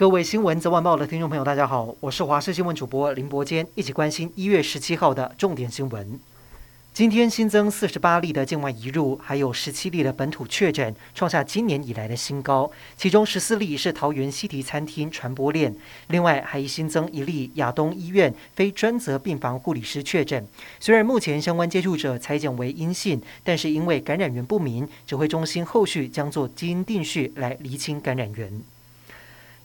各位新闻早晚报的听众朋友，大家好，我是华视新闻主播林伯坚，一起关心一月十七号的重点新闻。今天新增四十八例的境外移入，还有十七例的本土确诊，创下今年以来的新高。其中十四例是桃园西堤餐厅传播链，另外还新增一例亚东医院非专责病房护理师确诊。虽然目前相关接触者采检为阴性，但是因为感染源不明，指挥中心后续将做基因定序来厘清感染源。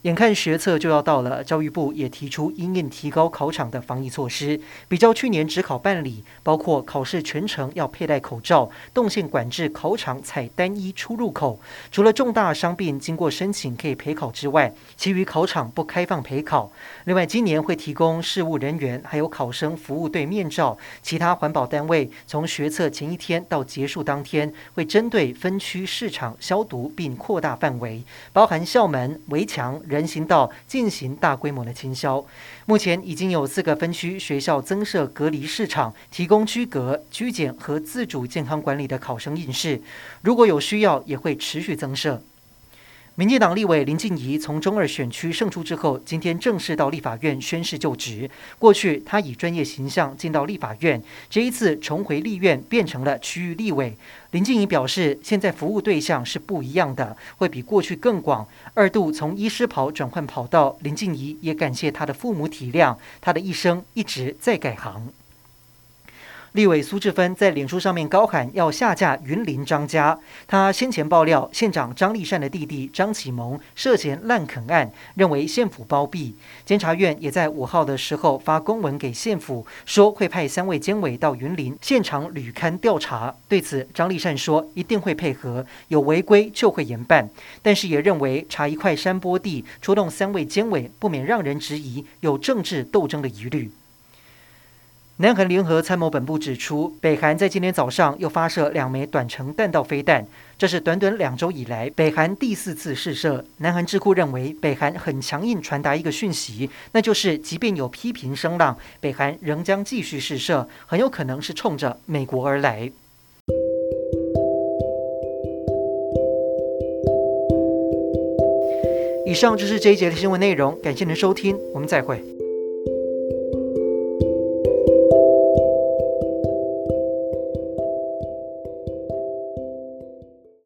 眼看学测就要到了，教育部也提出应应提高考场的防疫措施，比较去年只考办理，包括考试全程要佩戴口罩，动线管制考场采单一出入口，除了重大伤病经过申请可以陪考之外，其余考场不开放陪考。另外，今年会提供事务人员还有考生服务队面罩，其他环保单位从学测前一天到结束当天，会针对分区市场消毒并扩大范围，包含校门围墙。人行道进行大规模的清消，目前已经有四个分区学校增设隔离市场，提供居隔、居检和自主健康管理的考生应试。如果有需要，也会持续增设。民进党立委林静怡从中二选区胜出之后，今天正式到立法院宣誓就职。过去他以专业形象进到立法院，这一次重回立院，变成了区域立委。林静怡表示，现在服务对象是不一样的，会比过去更广。二度从医师跑转换跑道，林静怡也感谢他的父母体谅，他的一生一直在改行。立委苏治芬在脸书上面高喊要下架云林张家。他先前爆料，县长张立善的弟弟张启蒙涉嫌滥垦案，认为县府包庇。监察院也在五号的时候发公文给县府，说会派三位监委到云林现场履勘调查。对此，张立善说一定会配合，有违规就会严办。但是也认为查一块山坡地，出动三位监委，不免让人质疑有政治斗争的疑虑。南韩联合参谋本部指出，北韩在今天早上又发射两枚短程弹道飞弹，这是短短两周以来北韩第四次试射。南韩智库认为，北韩很强硬传达一个讯息，那就是即便有批评声浪，北韩仍将继续试射，很有可能是冲着美国而来。以上就是这一节的新闻内容，感谢您的收听，我们再会。